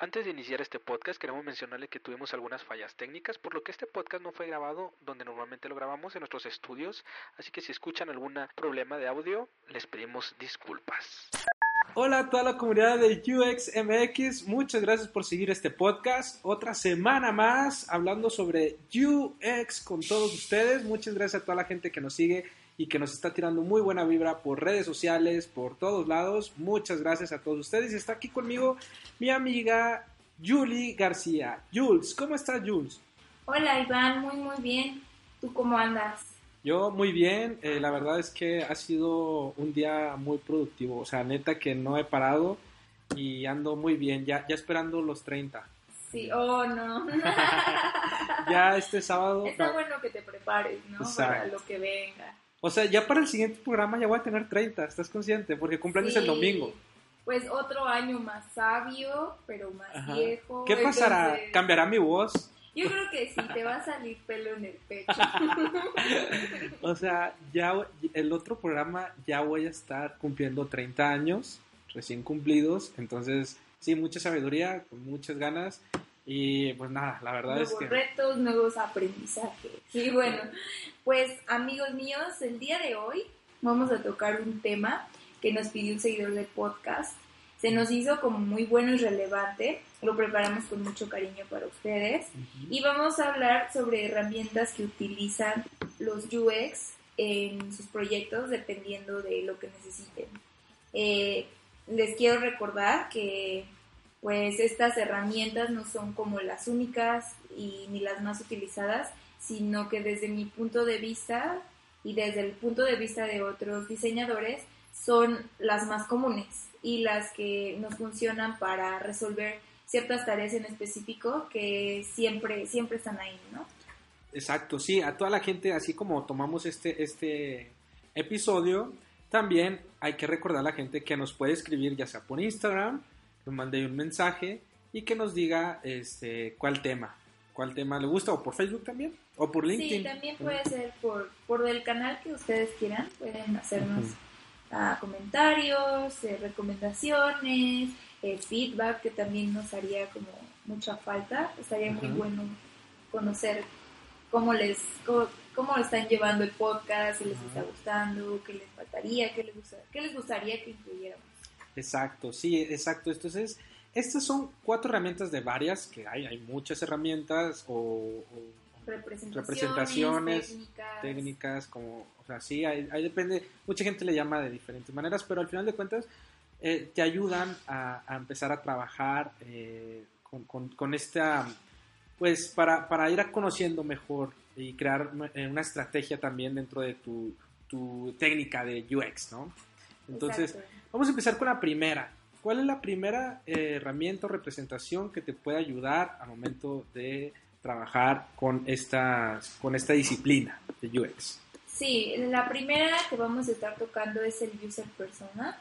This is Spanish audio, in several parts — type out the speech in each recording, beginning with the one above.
Antes de iniciar este podcast queremos mencionarle que tuvimos algunas fallas técnicas, por lo que este podcast no fue grabado donde normalmente lo grabamos en nuestros estudios, así que si escuchan algún problema de audio, les pedimos disculpas. Hola a toda la comunidad de UXMX, muchas gracias por seguir este podcast. Otra semana más hablando sobre UX con todos ustedes. Muchas gracias a toda la gente que nos sigue y que nos está tirando muy buena vibra por redes sociales, por todos lados. Muchas gracias a todos ustedes. Y está aquí conmigo mi amiga Julie García. Jules, ¿cómo estás, Jules? Hola, Iván, muy, muy bien. ¿Tú cómo andas? Yo muy bien, eh, la verdad es que ha sido un día muy productivo, o sea, neta que no he parado y ando muy bien, ya, ya esperando los 30. Sí, oh no. ya este sábado... Está bueno que te prepares, ¿no? Para lo que venga. O sea, ya para el siguiente programa ya voy a tener 30, ¿estás consciente? Porque cumpleaños el domingo. Pues otro año más sabio, pero más viejo. ¿Qué pasará? ¿Cambiará mi voz? Yo creo que sí, te va a salir pelo en el pecho. o sea, ya el otro programa ya voy a estar cumpliendo 30 años, recién cumplidos, entonces sí, mucha sabiduría, con muchas ganas y pues nada, la verdad es que... retos, nuevos aprendizajes. Y bueno, pues amigos míos, el día de hoy vamos a tocar un tema que nos pidió un seguidor del podcast. Se nos hizo como muy bueno y relevante, lo preparamos con mucho cariño para ustedes y vamos a hablar sobre herramientas que utilizan los UX en sus proyectos dependiendo de lo que necesiten. Eh, les quiero recordar que pues estas herramientas no son como las únicas y ni las más utilizadas, sino que desde mi punto de vista y desde el punto de vista de otros diseñadores son las más comunes y las que nos funcionan para resolver ciertas tareas en específico que siempre siempre están ahí, ¿no? Exacto, sí, a toda la gente, así como tomamos este, este episodio, también hay que recordar a la gente que nos puede escribir ya sea por Instagram, nos mande un mensaje y que nos diga este cuál tema, cuál tema le gusta, o por Facebook también, o por LinkedIn. Sí, también puede ser por, por el canal que ustedes quieran, pueden hacernos ah, comentarios, eh, recomendaciones, eh, feedback, que también nos haría como mucha falta, estaría muy bueno conocer cómo les cómo, están llevando el podcast, si les está gustando, qué les faltaría, qué les, qué les gustaría que incluyéramos. Exacto, sí, exacto. Entonces, estas son cuatro herramientas de varias, que hay, hay muchas herramientas o, representaciones, técnicas. como, o sea, sí, ahí, depende, mucha gente le llama de diferentes maneras, pero al final de cuentas eh, te ayudan a, empezar a trabajar eh, con, con, esta, pues, para, para ir a conociendo mejor y crear una estrategia también dentro de tu, tu técnica de UX, ¿no? Entonces, vamos a empezar con la primera. ¿Cuál es la primera eh, herramienta o representación que te puede ayudar al momento de trabajar con esta, con esta disciplina de UX? Sí, la primera que vamos a estar tocando es el user persona.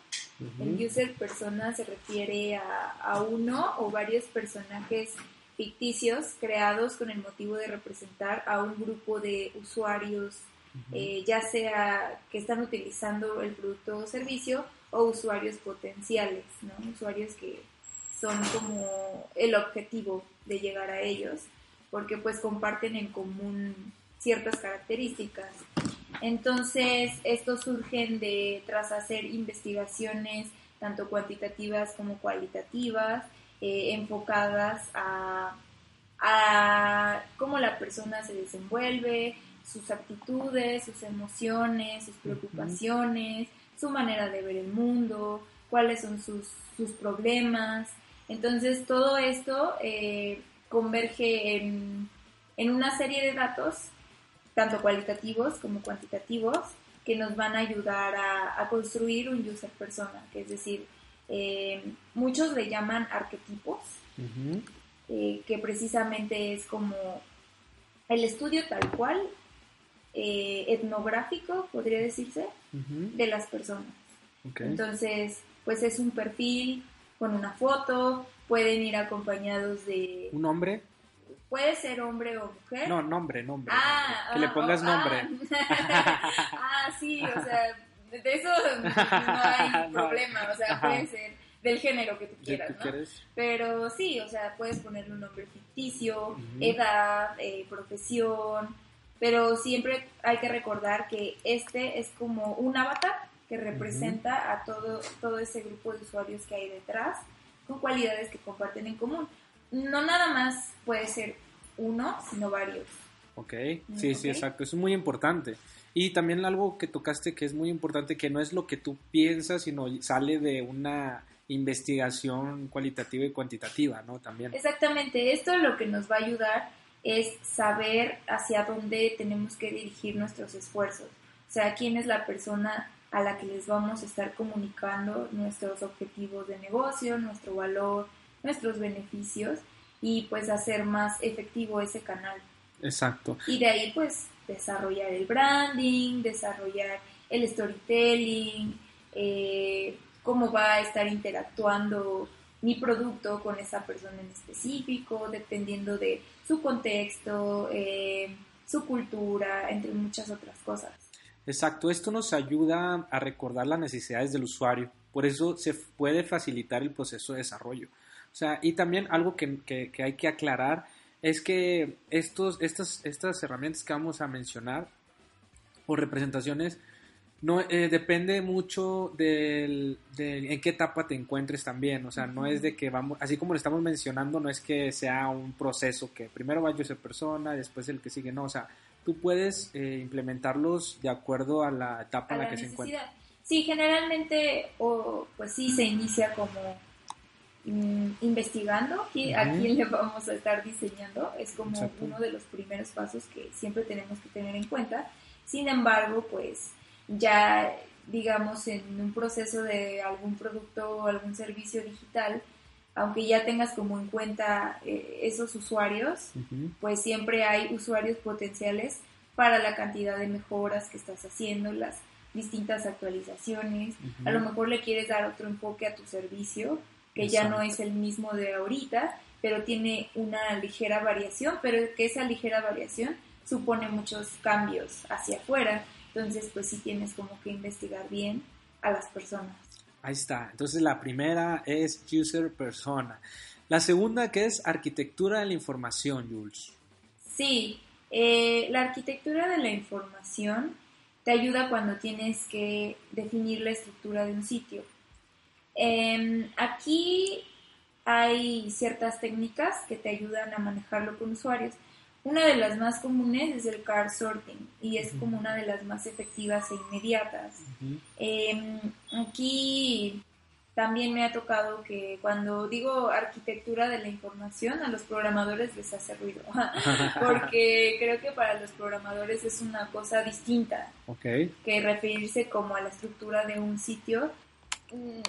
El user persona se refiere a, uno o varios personajes ficticios creados con el motivo de representar a un grupo de usuarios eh, ya sea que están utilizando el producto o servicio o usuarios potenciales, ¿no? usuarios que son como el objetivo de llegar a ellos, porque pues comparten en común ciertas características. Entonces, estos surgen de tras hacer investigaciones tanto cuantitativas como cualitativas, eh, enfocadas a, a cómo la persona se desenvuelve, sus actitudes, sus emociones, sus preocupaciones, su manera de ver el mundo, cuáles son sus, sus problemas. Entonces todo esto eh, converge en, en, una serie de datos, tanto cualitativos como cuantitativos, que nos van a ayudar a, construir un user persona, que es decir, eh, muchos le llaman arquetipos, eh, que precisamente es como el estudio tal cual eh, etnográfico, podría decirse, de las personas. Entonces, pues es un perfil con una foto, pueden ir acompañados de... ¿Un hombre? Puede ser hombre o mujer. No, nombre, nombre. Ah, que le ah, pongas oh, nombre. Ah. ah, sí, o sea, de eso no hay problema, o sea, puede ser del género que tú quieras, ¿no? Pero sí, o sea, puedes ponerle un nombre ficticio, edad, eh, profesión, pero siempre hay que recordar que este es como un avatar que representa a todo, todo ese grupo de usuarios que hay detrás con cualidades que comparten en común. No nada más puede ser uno, sino varios. Ok, sí, sí, exacto. Eso es muy importante. Y también algo que tocaste que es muy importante, que no es lo que tú piensas, sino sale de una investigación cualitativa y cuantitativa, ¿no? También. Exactamente, esto lo que nos va a ayudar es saber hacia dónde tenemos que dirigir nuestros esfuerzos. O sea, quién es la persona a la que les vamos a estar comunicando nuestros objetivos de negocio, nuestro valor, nuestros beneficios y pues hacer más efectivo ese canal. Exacto. Y de ahí pues desarrollar el branding, desarrollar el storytelling, eh, cómo va a estar interactuando mi producto con esa persona en específico, dependiendo de su contexto, eh, su cultura, entre muchas otras cosas. Exacto, esto nos ayuda a recordar las necesidades del usuario, por eso se puede facilitar el proceso de desarrollo. O sea, y también algo que, que, hay que aclarar es que estos, estas, estas herramientas que vamos a mencionar o representaciones no eh, depende mucho del, de en qué etapa te encuentres también, o sea, no es de que vamos, así como lo estamos mencionando, no es que sea un proceso que primero vaya esa persona, después el que sigue, no, o sea, tú puedes eh, implementarlos de acuerdo a la etapa en la, que se encuentra. Sí, generalmente, o pues sí, se inicia como mm, investigando aquí, a quién le vamos a estar diseñando, es como uno de los primeros pasos que siempre tenemos que tener en cuenta. Sin embargo, pues ya digamos en un proceso de algún producto o algún servicio digital, aunque ya tengas como en cuenta eh, esos usuarios, pues siempre hay usuarios potenciales para la cantidad de mejoras que estás haciendo, las distintas actualizaciones. A lo mejor le quieres dar otro enfoque a tu servicio, que ya no es el mismo de ahorita, pero tiene una ligera variación, pero que esa ligera variación supone muchos cambios hacia afuera. Entonces, pues sí tienes como que investigar bien a las personas. Ahí está. Entonces la primera es user persona. La segunda que es arquitectura de la información, Jules. Sí, eh, la arquitectura de la información te ayuda cuando tienes que definir la estructura de un sitio. Em, aquí hay ciertas técnicas que te ayudan a manejarlo con usuarios. Una de las más comunes es el card sorting y es como una de las más efectivas e inmediatas. Em, aquí también me ha tocado que cuando digo arquitectura de la información a los programadores les hace ruido, porque creo que para los programadores es una cosa distinta que referirse como a la estructura de un sitio mm,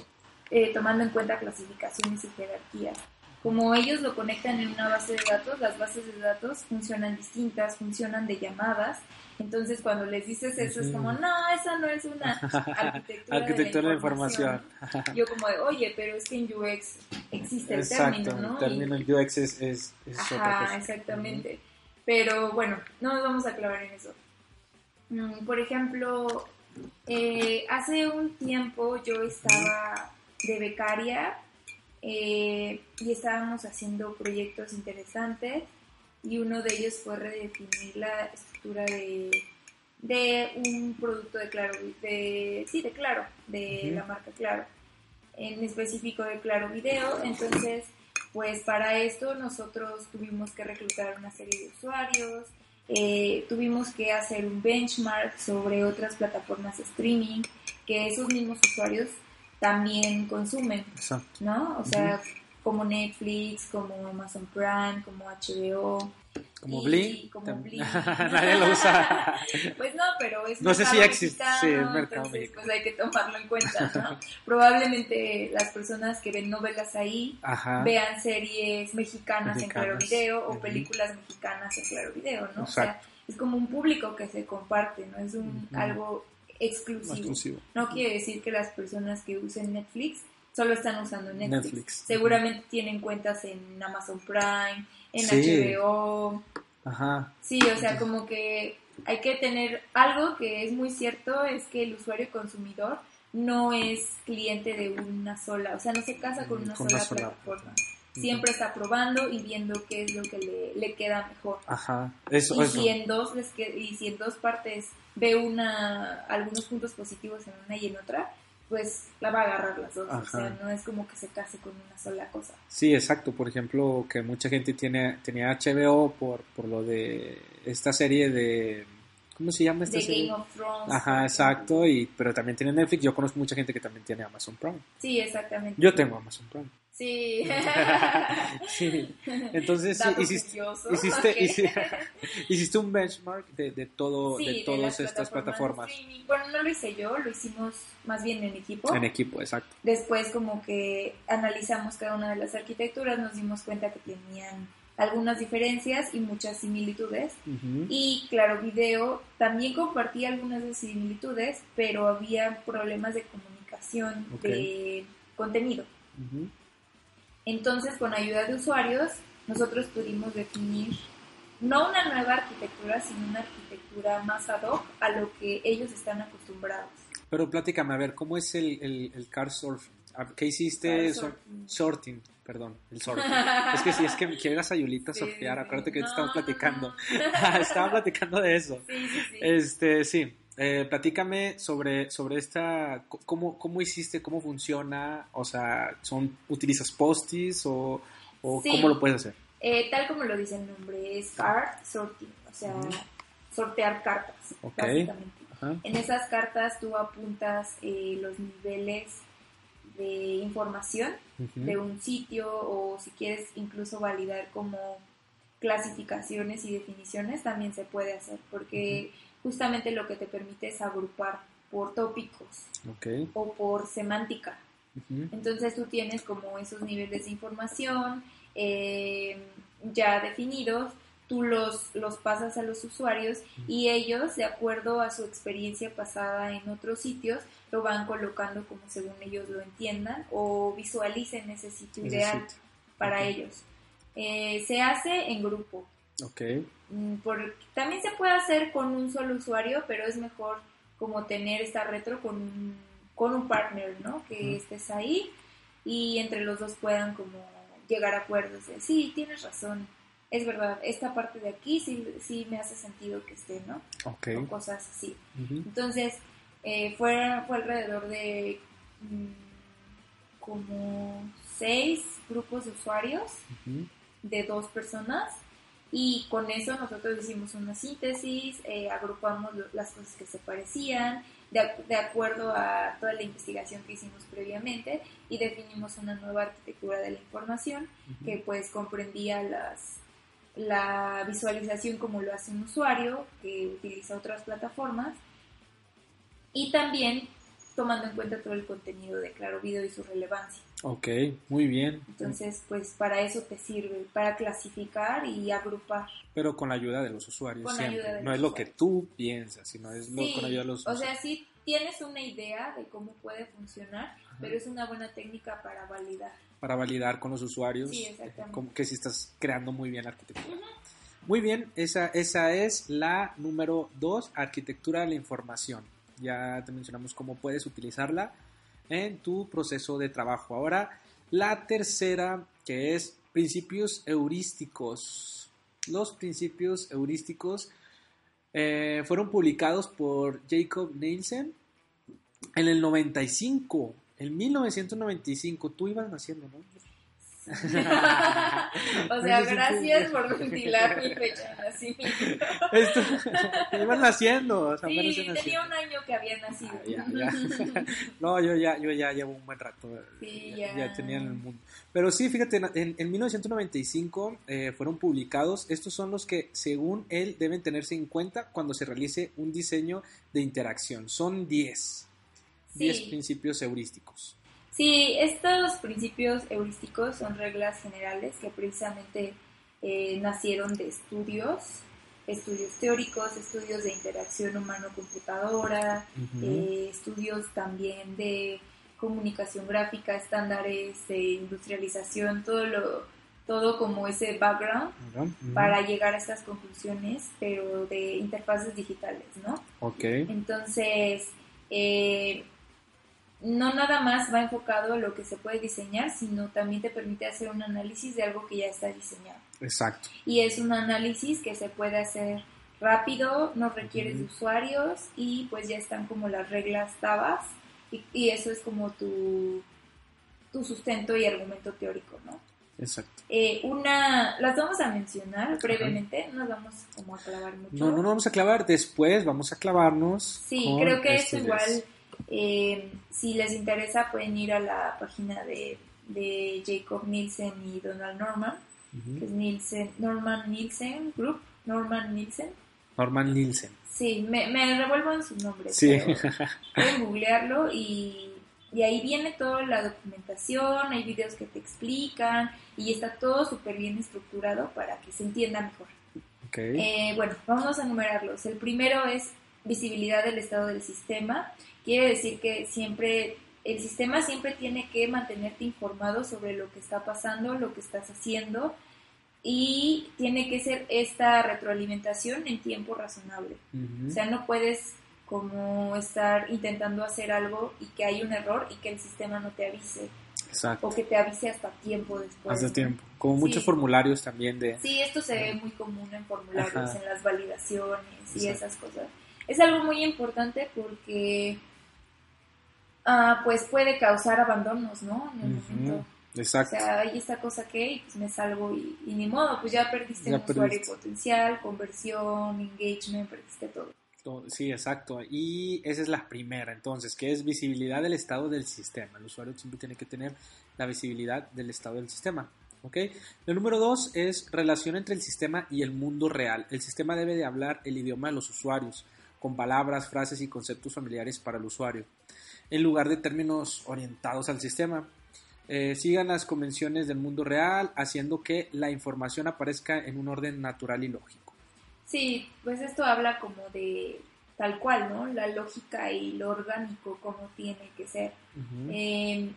eh, tomando en cuenta clasificaciones y jerarquías como ellos lo conectan en una base de datos, las bases de datos funcionan distintas, funcionan de llamadas. Entonces, cuando les dices eso, es como, no, esa no es una arquitectura, de, información. Yo como de, oye, pero es que en UX existe el término, ¿no? el término en UX es, es, Ajá, exactamente. Pero bueno, no nos vamos a clavar en eso. Mm, por ejemplo, eh, hace un tiempo yo estaba de becaria eh, y estábamos haciendo proyectos interesantes y uno de ellos fue redefinir la estructura de, de un producto de Claro, de, sí, de Claro, de la marca Claro, en específico de Claro Video. Entonces, pues para esto nosotros tuvimos que reclutar una serie de usuarios, eh, tuvimos que hacer un benchmark sobre otras plataformas de streaming, que esos mismos usuarios también consumen, ¿no? O sea, como Netflix, como Amazon Prime, como HBO. Como Bling. Como Bling. Nadie lo usa. pues no, pero es No sé si existe, sí, el mercado entonces, pues hay que tomarlo en cuenta, ¿no? Probablemente las personas que ven novelas ahí vean series mexicanas, en Claro Video o películas mexicanas en Claro Video, ¿no? O sea, es como un público que se comparte, ¿no? Es un algo exclusivo. No quiere decir que las personas que usen Netflix solo están usando Netflix. Seguramente tienen cuentas en Amazon Prime, en HBO. Ajá. Sí, o sea, como que hay que tener algo que es muy cierto, es que el usuario consumidor no es cliente de una sola, o sea, no se casa con una, sola, plataforma. Siempre está probando y viendo qué es lo que le, le queda mejor. Ajá, eso, y, Si en dos les y si en dos partes ve una, algunos puntos positivos en una y en otra, pues la va a agarrar las dos. O sea, no es como que se case con una sola cosa. Sí, exacto. Por ejemplo, que mucha gente tiene tenía HBO por, por lo de esta serie de ¿Cómo se llama esta serie? Game of Thrones. Ajá, exacto. Y, pero también tiene Netflix. Yo conozco mucha gente que también tiene Amazon Prime. Sí, exactamente. Yo tengo Amazon Prime. Sí. sí. Entonces, hiciste, hiciste, hiciste, un benchmark de, de todo, de todas estas plataformas. bueno, no lo hice yo, lo hicimos más bien en equipo. En equipo, exacto. Después, como que analizamos cada una de las arquitecturas, nos dimos cuenta que tenían algunas diferencias y muchas similitudes. Y claro, video también compartía algunas de similitudes, pero había problemas de comunicación de contenido. Entonces, con ayuda de usuarios, nosotros pudimos definir no una nueva arquitectura, sino una arquitectura más ad hoc a lo que ellos están acostumbrados. Pero platícame, a ver, ¿cómo es el, el, el car surfing? ¿Qué hiciste? sorting perdón, el surf. es que si es que quiero a Sayulita sí, surfear, acuérdate que no, estamos platicando. Estaba platicando de eso. Sí, sí, sí. Este, sí. Eh, platícame sobre, sobre esta, cómo, cómo hiciste, cómo funciona, o sea, son, ¿utilizas postis o, o cómo lo puedes hacer? Eh, tal como lo dice el nombre, es card sorting, o sea, sortear cartas, básicamente. En esas cartas tú apuntas eh, los niveles de información de un sitio o si quieres incluso validar como clasificaciones y definiciones también se puede hacer porque justamente lo que te permite es agrupar por tópicos o por semántica. Entonces tú tienes como esos niveles de información eh, ya definidos tú los, los pasas a los usuarios y ellos, de acuerdo a su experiencia pasada en otros sitios, lo van colocando como según ellos lo entiendan o visualicen ese sitio ideal para ellos. Eh, se hace en grupo. Okay. Mm, también se puede hacer con un solo usuario, pero es mejor como tener esta retro con un, con un partner, ¿no? Que estés ahí y entre los dos puedan como llegar a acuerdos de, sí, tienes razón, es verdad, esta parte de aquí sí, sí me hace sentido que esté, ¿no? Ok. O cosas así. Entonces, eh, fue, fue alrededor de mm, como seis grupos de usuarios de dos personas y con eso nosotros hicimos una síntesis, eh, agrupamos las cosas que se parecían de, de, acuerdo a toda la investigación que hicimos previamente y definimos una nueva arquitectura de la información que pues comprendía las la visualización como lo hace un usuario que utiliza otras plataformas y también tomando en cuenta todo el contenido de Claro Video y su relevancia. Ok, muy bien. Entonces, pues para eso te sirve, para clasificar y agrupar. Pero con la ayuda de los usuarios. siempre. no es lo que tú piensas, sino es lo, con la ayuda de los usuarios. O sea, sí tienes una idea de cómo puede funcionar, pero es una buena técnica para validar para validar con los usuarios como que si estás creando muy bien la arquitectura. Muy bien, esa, esa es la número dos, arquitectura de la información. Ya te mencionamos cómo puedes utilizarla en tu proceso de trabajo. Ahora, la tercera, que es principios heurísticos. Los principios heurísticos eh, fueron publicados por Jacob Nielsen en el 95 en 1995, tú ibas naciendo, ¿no? o sea, gracias por ventilar mi fecha de nacimiento. Esto, ibas naciendo. O sea, sí, tenía un año que había nacido. Ah, no, yo ya, yo ya llevo un buen rato. Sí, ya. ya tenía en el mundo. Pero sí, fíjate, en, en 1995 eh, fueron publicados. Estos son los que, según él, deben tenerse en cuenta cuando se realice un diseño de interacción. Son 10. 10 principios heurísticos. Sí, estos principios heurísticos son reglas generales que precisamente eh, nacieron de estudios, estudios teóricos, estudios de interacción humano-computadora, eh, estudios también de comunicación gráfica, estándares de industrialización, todo lo todo como ese background para llegar a estas conclusiones, pero de interfaces digitales, ¿no? Ok. Entonces, eh, no nada más va enfocado a lo que se puede diseñar, sino también te permite hacer un análisis de algo que ya está diseñado. Exacto. Y es un análisis que se puede hacer rápido, no requiere de usuarios y pues ya están como las reglas tabas y, y eso es como tu, tu sustento y argumento teórico, ¿no? Exacto. Eh, una, las vamos a mencionar brevemente, no nos vamos como a clavar mucho. No, no nos vamos a clavar, después vamos a clavarnos. Sí, creo que es igual. Eh, si les interesa pueden ir a la página de, de Jacob Nielsen y Donald Norman, que es Nielsen, Norman Nielsen Group, Norman Nielsen. Norman Nielsen. Sí, me, me revuelvo en sus nombres. Sí. pueden googlearlo y, y ahí viene toda la documentación, hay videos que te explican y está todo súper bien estructurado para que se entienda mejor. Eh, bueno, vamos a numerarlos. El primero es visibilidad del estado del sistema. Quiere decir que siempre, el sistema siempre tiene que mantenerte informado sobre lo que está pasando, lo que estás haciendo y tiene que ser esta retroalimentación en tiempo razonable. O sea, no puedes como estar intentando hacer algo y que hay un error y que el sistema no te avise Exacto. o que te avise hasta tiempo después. ¿no? tiempo. Como muchos Sí. formularios también de... Sí, esto se ve muy común en formularios, Ajá. en las validaciones y Exacto. esas cosas. Es algo muy importante porque ah, pues puede causar abandonos, ¿no? En el momento. O Exacto. sea, hay esta cosa que pues me salgo y, y ni modo, pues ya perdiste Ya un usuario potencial, conversión, engagement, perdiste todo. To- Sí, exacto. Y esa es la primera, entonces, que es visibilidad del estado del sistema. El usuario siempre tiene que tener la visibilidad del estado del sistema. ¿ok? El número dos es relación entre el sistema y el mundo real. El sistema debe de hablar el idioma de los usuarios, con palabras, frases y conceptos familiares para el usuario, en lugar de términos orientados al sistema. Eh, sigan las convenciones del mundo real, haciendo que la información aparezca en un orden natural y lógico. Sí, pues esto habla como de tal cual, ¿no? La lógica y lo orgánico como tiene que ser. Eh,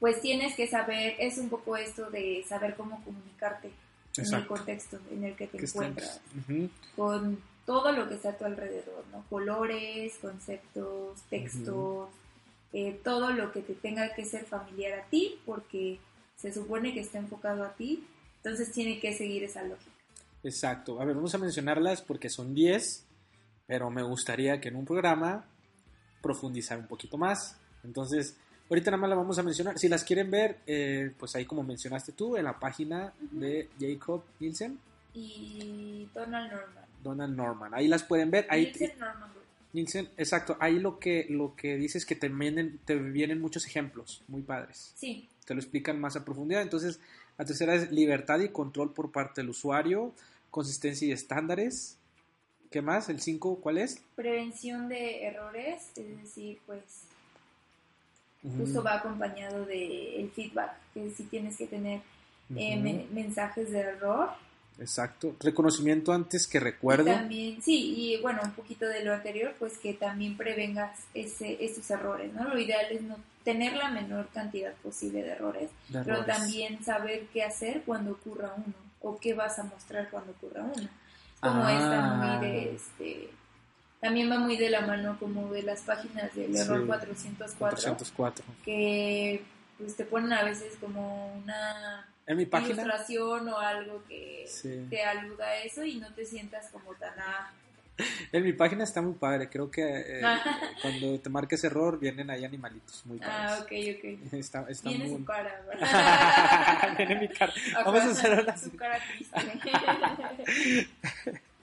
pues tienes que saber, es un poco esto de saber cómo comunicarte en el contexto en el que te encuentras, Ujú. con todo lo que está a tu alrededor, ¿no? Colores, conceptos, textos, eh, todo lo que te tenga que ser familiar a ti, porque se supone que está enfocado a ti, entonces tiene que seguir esa lógica. Exacto. A ver, vamos a mencionarlas porque son 10, pero me gustaría que en un programa profundizar un poquito más. Entonces, ahorita nada más las vamos a mencionar. Si las quieren ver, eh, pues ahí como mencionaste tú, en la página de Jacob Nielsen, Y Donald Norman. Donald Norman. Ahí las pueden ver. Ahí Nielsen Norman Group. Nielsen, exacto. Ahí lo que, lo que dice es que te vienen, te vienen muchos ejemplos muy padres. Sí, te lo explican más a profundidad. Entonces, la tercera es libertad y control por parte del usuario, consistencia y estándares. ¿Qué más? ¿El 5 cuál es? prevención de errores, es decir, pues justo va acompañado de el feedback, que si tienes que tener eh, mensajes de error. Exacto. Reconocimiento antes que recuerdo. Y también, sí, y bueno, un poquito de lo anterior, pues que también prevengas ese, estos errores, ¿no? Lo ideal es no tener la menor cantidad posible de errores, de pero también saber qué hacer cuando ocurra uno, o qué vas a mostrar cuando ocurra uno. Como Ah. esta muy de este también va muy de la mano como de las páginas del error Sí. 404 404. que pues te ponen a veces como una En mi página. ilustración o algo que Sí. te aluda a eso y no te sientas como tan ah, En mi página está muy padre. Creo que eh, Ah. cuando te marques error vienen ahí animalitos muy ah padres. ok ok Está, está tiene muy su cara ¿verdad? Viene mi cara. Vamos a hacer una su cara triste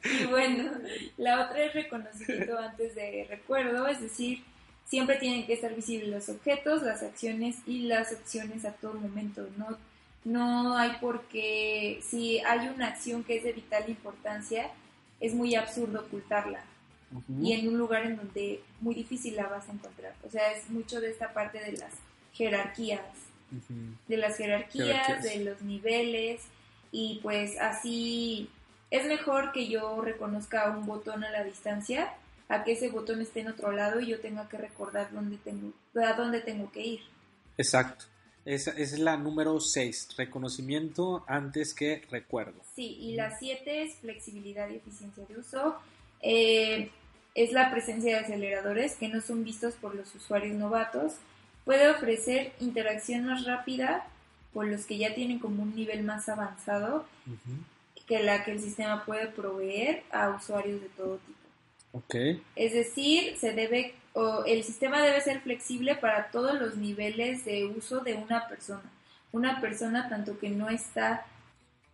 y bueno la otra es reconocimiento antes de recuerdo es decir siempre tienen que estar visibles los objetos las acciones y las opciones a todo momento no no hay por qué si hay una acción que es de vital importancia es muy absurdo ocultarla y en un lugar en donde muy difícil la vas a encontrar. O sea, es mucho de esta parte de las jerarquías, de las jerarquías, Jerarquías. de los niveles y pues así es mejor que yo reconozca un botón a la distancia a que ese botón esté en otro lado y yo tenga que recordar dónde tengo, a dónde tengo que ir. Exacto. Esa, esa es la número 6. Reconocimiento antes que recuerdo. Sí, y la siete es flexibilidad y eficiencia de uso. Eh, es la presencia de aceleradores que no son vistos por los usuarios novatos. Puede ofrecer interacción más rápida con los que ya tienen como un nivel más avanzado que la que el sistema puede proveer a usuarios de todo tipo. Okay. Es decir, se debe o el sistema debe ser flexible para todos los niveles de uso de una persona. Una persona tanto que no está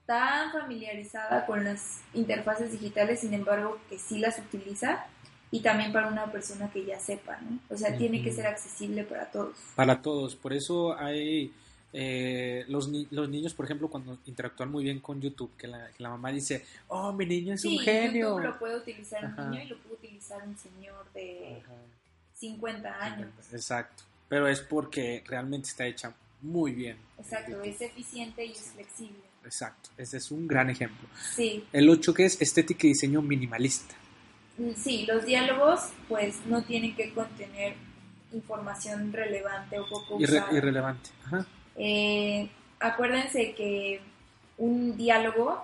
tan familiarizada con las interfaces digitales, sin embargo, que sí las utiliza, y también para una persona que ya sepa, ¿no? O sea, tiene que ser accesible para todos. Para todos, por eso hay eh, los, los niños, por ejemplo, cuando interactúan muy bien con YouTube, que la, mamá dice, oh, mi niño es un genio. YouTube lo puede utilizar un niño y lo puede utilizar un señor de 50 años. Exacto, pero es porque realmente está hecha muy bien. Exacto, es eficiente y es flexible. Exacto, ese es un gran ejemplo. Sí. El 8 que es estética y diseño minimalista. Mm, sí, los diálogos pues no tienen que contener información relevante o poco Irrelevante. Ajá. Eh, acuérdense que un diálogo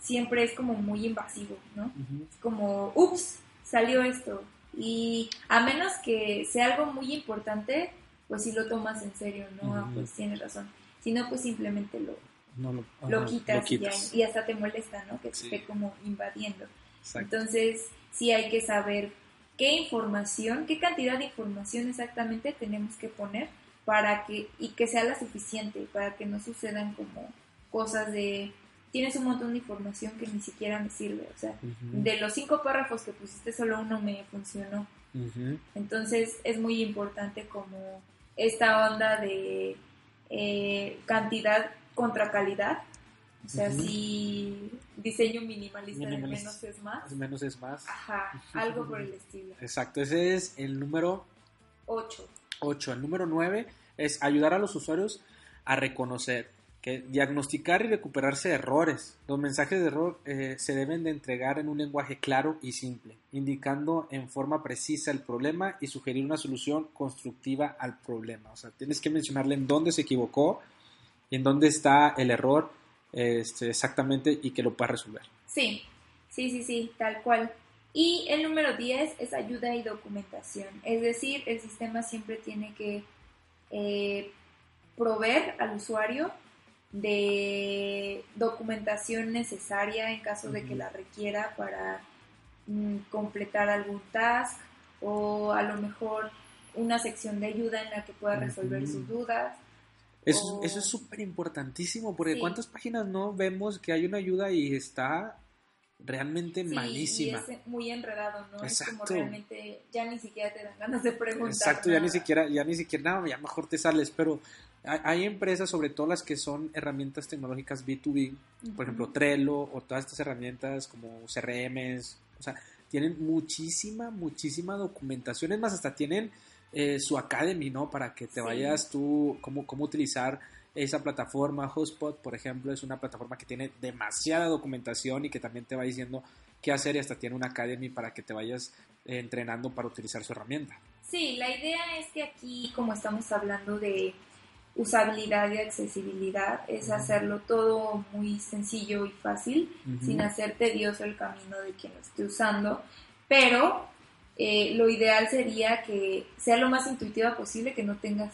siempre es como muy invasivo, ¿no? Es como, ups, salió esto. Y a menos que sea algo muy importante, pues si lo tomas en serio, ¿no? Pues tienes razón. Si no, pues simplemente lo, lo, quitas, Y, hasta te molesta, ¿no? Que te esté como invadiendo. Entonces, sí hay que saber qué información, qué cantidad de información exactamente tenemos que poner para que, y que sea la suficiente, para que no sucedan como cosas de, tienes un montón de información que ni siquiera me sirve, o sea, de los cinco párrafos que pusiste solo uno me funcionó. Entonces es muy importante como esta onda de eh, cantidad contra calidad, o sea, si diseño minimalista, de menos es más. Menos es más. Ajá, algo por el estilo. Exacto, ese es el número 8. 8. El número 9 es ayudar a los usuarios a reconocer que diagnosticar y recuperarse errores. Los mensajes de error eh, se deben de entregar en un lenguaje claro y simple, indicando en forma precisa el problema y sugerir una solución constructiva al problema. O sea, tienes que mencionarle en dónde se equivocó y en dónde está el error este, exactamente y que lo pueda resolver. Sí, sí, sí, sí, tal cual. Y el número 10 es ayuda y documentación. Es decir, el sistema siempre tiene que eh, proveer al usuario de documentación necesaria en caso de que la requiera para mm, completar algún task o a lo mejor una sección de ayuda en la que pueda resolver sus dudas eso, eso es súper importantísimo, porque ¿cuántas páginas no vemos que hay una ayuda y está realmente malísima? Y es muy enredado, ¿no? Es como realmente ya ni siquiera te dan ganas de preguntar. Exacto, ya ni siquiera, ya ni siquiera, nada, ya mejor te sales, pero hay empresas, sobre todo las que son herramientas tecnológicas B2B, por ejemplo Trello o todas estas herramientas como CRMs, o sea, tienen muchísima, muchísima documentación, es más, hasta tienen eh, su Academy, ¿no? Para que te vayas tú, cómo, cómo utilizar esa plataforma. Hotspot, por ejemplo, es una plataforma que tiene demasiada documentación y que también te va diciendo qué hacer y hasta tiene una Academy para que te vayas eh, entrenando para utilizar su herramienta. Sí, la idea es que aquí, como estamos hablando de usabilidad y accesibilidad, es hacerlo todo muy sencillo y fácil, sin hacer tedioso el camino de quien lo esté usando, pero eh, lo ideal sería que sea lo más intuitiva posible, que no tengas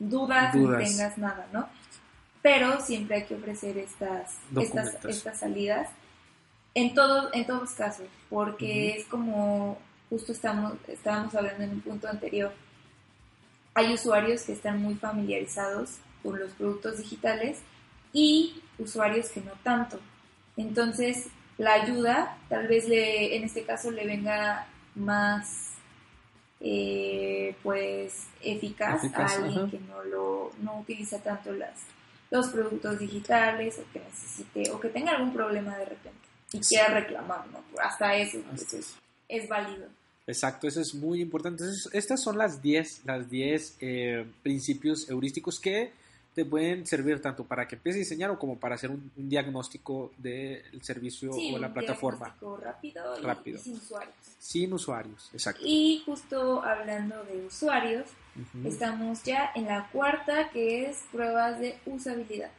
dudas, ni tengas nada, ¿no? Pero siempre hay que ofrecer estas, estas, estas salidas en, todo, en todos casos, porque es como justo estamos, estábamos hablando en un punto anterior, hay usuarios que están muy familiarizados con los productos digitales y usuarios que no tanto. Entonces, la ayuda tal vez le, en este caso le venga más eh, pues eficaz, a alguien que no lo no utiliza tanto las los productos digitales o que necesite o que tenga algún problema de repente y quiera reclamar, ¿no? Hasta eso es, válido. Exacto, eso es muy importante. estas son las 10 las 10 eh, principios heurísticos que te pueden servir tanto para que empieces a diseñar o como para hacer un, diagnóstico del servicio o la plataforma. rápido, y, rápido. sin usuarios. Sin usuarios, exacto. Y justo hablando de usuarios, estamos ya en la cuarta que es pruebas de usabilidad.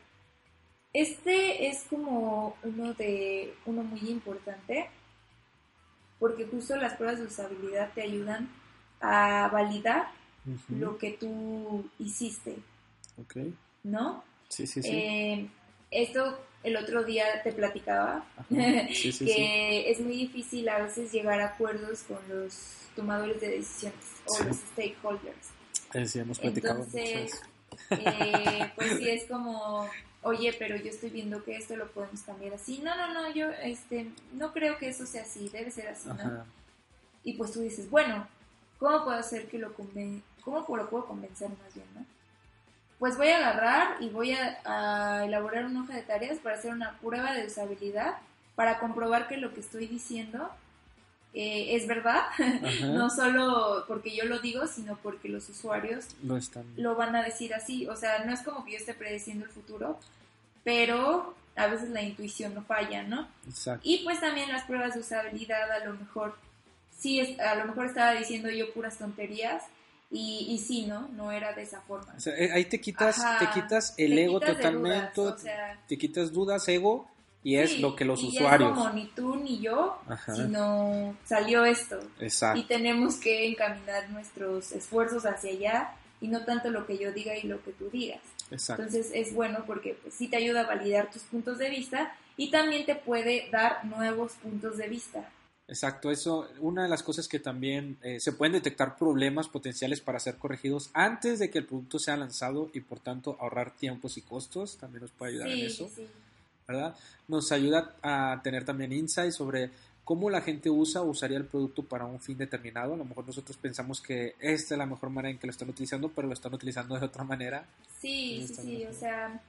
Este es como uno de uno muy importante porque justo las pruebas de usabilidad te ayudan a validar lo que tú hiciste, Ok. ¿no? Sí, sí, sí. Eh, esto el otro día te platicaba, Ajá. Sí, sí, que sí. es muy difícil a veces llegar a acuerdos con los tomadores de decisiones o los stakeholders. Eh, sí, hemos platicado Entonces, eh, pues sí es como, oye, pero yo estoy viendo que esto lo podemos cambiar así. No, no, no, yo este, no creo que eso sea así, debe ser así, ¿no? Y pues tú dices, bueno, ¿cómo puedo hacer que lo conven cómo lo puedo convencer más bien, no? Pues voy a agarrar y voy a, a elaborar una hoja de tareas para hacer una prueba de usabilidad para comprobar que lo que estoy diciendo eh, es verdad, no solo porque yo lo digo, sino porque los usuarios Lo están. lo van a decir así. O sea, no es como que yo esté predeciendo el futuro, pero a veces la intuición no falla, ¿no? Exacto. Y pues también las pruebas de usabilidad a lo mejor, sí, a lo mejor estaba diciendo yo puras tonterías y, y sí, ¿no? No era de esa forma. O sea, eh, ahí te quitas, Ajá, te quitas el te ego quitas totalmente, dudas, o sea, te quitas dudas, ego, y es sí, lo que los y usuarios. Como ni tú ni yo, Ajá. sino salió esto. Exacto. Y tenemos que encaminar nuestros esfuerzos hacia allá y no tanto lo que yo diga y lo que tú digas. Exacto. Entonces es bueno porque pues, sí te ayuda a validar tus puntos de vista y también te puede dar nuevos puntos de vista. Exacto, eso, una de las cosas que también eh, se pueden detectar problemas potenciales para ser corregidos antes de que el producto sea lanzado y por tanto ahorrar tiempos y costos, también nos puede ayudar en eso, sí. ¿verdad? Nos ayuda a tener también insights sobre cómo la gente usa o usaría el producto para un fin determinado. A lo mejor nosotros pensamos que esta es la mejor manera en que lo están utilizando, pero lo están utilizando de otra manera. Sí, sí, sí, o sea,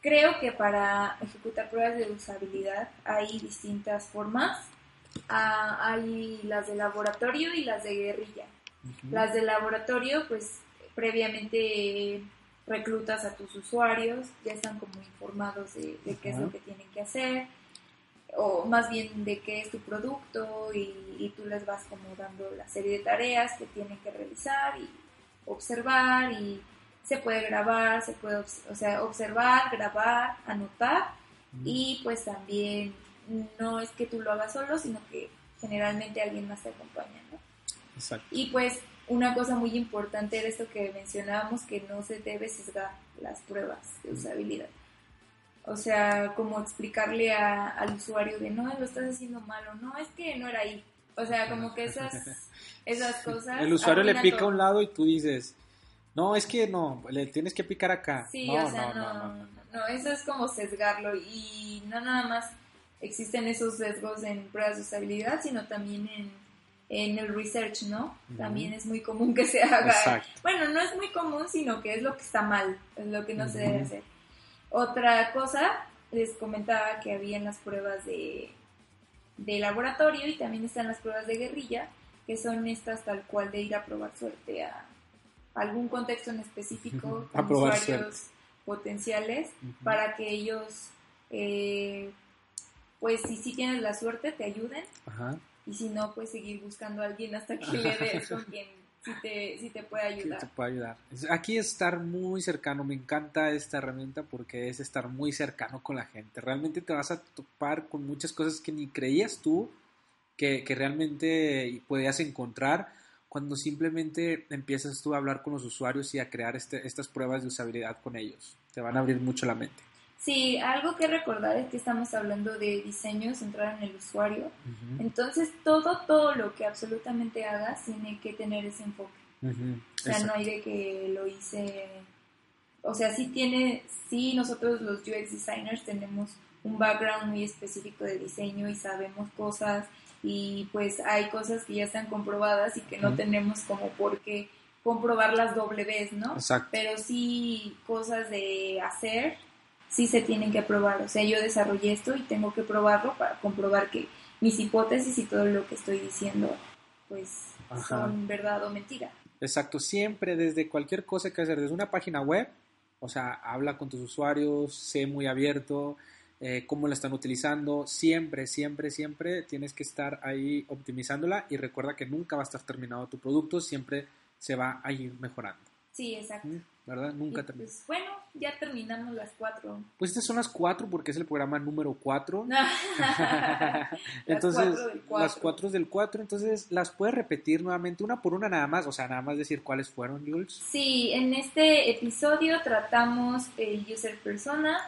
creo que para ejecutar pruebas de usabilidad hay distintas formas. Hay las de laboratorio y las de guerrilla. Las de laboratorio, pues previamente reclutas a tus usuarios, ya están como informados de, de qué es lo que tienen que hacer, o más bien de qué es tu producto y, y tú les vas como dando la serie de tareas que tienen que realizar y observar y se puede grabar, se puede o sea, observar, grabar, anotar y pues también no es que tú lo hagas solo, sino que generalmente alguien más te acompaña, ¿no? Exacto. Y pues una cosa muy importante era esto que mencionábamos, que no se debe sesgar las pruebas de usabilidad. O sea, como explicarle a- al usuario de no, lo estás haciendo mal o no, es que no era ahí. O sea, como que esas, esas cosas... El usuario le pica a un lado y tú dices, no, es que no, le tienes que picar acá. Sí, no, o sea, no, no, no, no, no, no, eso es como sesgarlo y no nada más existen esos sesgos en pruebas de usabilidad, sino también en, en el research, ¿no? También es muy común que se haga. Exacto. Bueno, no es muy común, sino que es lo que está mal, es lo que no se debe hacer. Otra cosa, les comentaba que había en las pruebas de, de laboratorio y también están las pruebas de guerrilla, que son estas tal cual de ir a probar suerte a algún contexto en específico, con usuarios potenciales, para que ellos, eh, pues si sí tienes la suerte, te ayuden Ajá. y si no, pues seguir buscando a alguien hasta que le des con quien sí te, sí te puede que te ayudar. puede ayudar. Aquí es estar muy cercano, me encanta esta herramienta porque es estar muy cercano con la gente. Realmente te vas a topar con muchas cosas que ni creías tú que, que realmente podías encontrar cuando simplemente empiezas tú a hablar con los usuarios y a crear este, estas pruebas de usabilidad con ellos. Te van a abrir mucho la mente. Sí, algo que recordar es que estamos hablando de diseño centrado en el usuario. Entonces, todo, todo lo que absolutamente hagas tiene que tener ese enfoque. O sea, exacto. no hay de que lo hice. O sea, sí tiene, sí, nosotros los UX designers tenemos un background muy específico de diseño y sabemos cosas y pues hay cosas que ya están comprobadas y que no tenemos como por qué comprobarlas doble vez, ¿no? Exacto. Pero sí cosas de hacer, sí se tienen que probar. O sea, yo desarrollé esto y tengo que probarlo para comprobar que mis hipótesis y todo lo que estoy diciendo pues Ajá. son verdad o mentira. Exacto, siempre desde cualquier cosa que hacer, desde una página web, o sea, habla con tus usuarios, sé muy abierto, eh, cómo la están utilizando, siempre, siempre, siempre tienes que estar ahí optimizándola y recuerda que nunca va a estar terminado tu producto, siempre se va a ir mejorando. Sí, exacto. ¿Verdad? Nunca Y, termina. pues, bueno, ya terminamos las cuatro. Pues estas son las cuatro porque es el programa número cuatro. Las Entonces, cuatro del cuatro. las cuatro del cuatro, entonces las puedes repetir nuevamente una por una nada más, o sea, nada más decir cuáles fueron, Jules. Sí, en este episodio tratamos el user persona,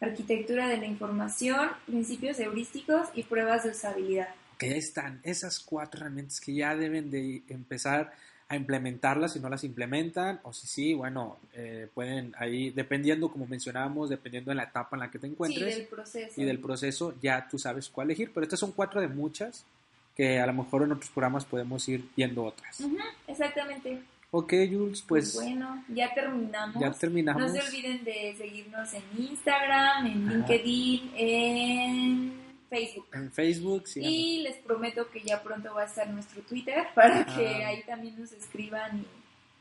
arquitectura de la información, principios heurísticos y pruebas de usabilidad. Que ya están, esas cuatro herramientas que ya deben de empezar a implementarlas si no las implementan, o si sí, bueno, eh, pueden ahí, dependiendo, como mencionábamos, dependiendo de la etapa en la que te Sí, encuentres del proceso. y del proceso, ya tú sabes cuál elegir, pero estas son cuatro de muchas que a lo mejor en otros programas podemos ir viendo otras. Exactamente. Ok, Jules, pues bueno, ya terminamos. ya terminamos. No se olviden de seguirnos en Instagram, en. LinkedIn, en Facebook. En Facebook, sí. Y les prometo que ya pronto va a estar nuestro Twitter para que Ah. ahí también nos escriban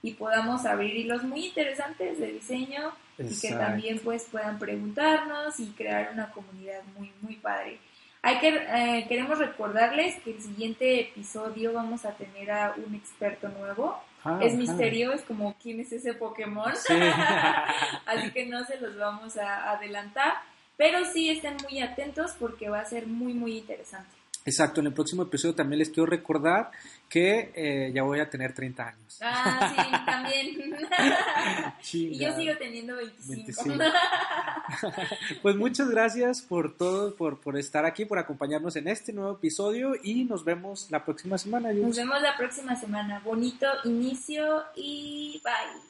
y, y podamos abrir hilos muy interesantes de diseño y que también pues puedan preguntarnos y crear una comunidad muy muy padre. Hay que eh, queremos recordarles que el siguiente episodio vamos a tener a un experto nuevo. Ah, es misterio, es como quién es ese Pokémon. Sí. Así que no se los vamos a adelantar, pero sí estén muy atentos porque va a ser muy muy interesante. Exacto, en el próximo episodio también les quiero recordar que eh, ya voy a tener 30 años. Ah, sí, también. y yo sigo teniendo 25. 25. Pues muchas gracias por todo, por, por estar aquí, por acompañarnos en este nuevo episodio y nos vemos la próxima semana. Nos vemos la próxima semana. Bonito inicio y bye.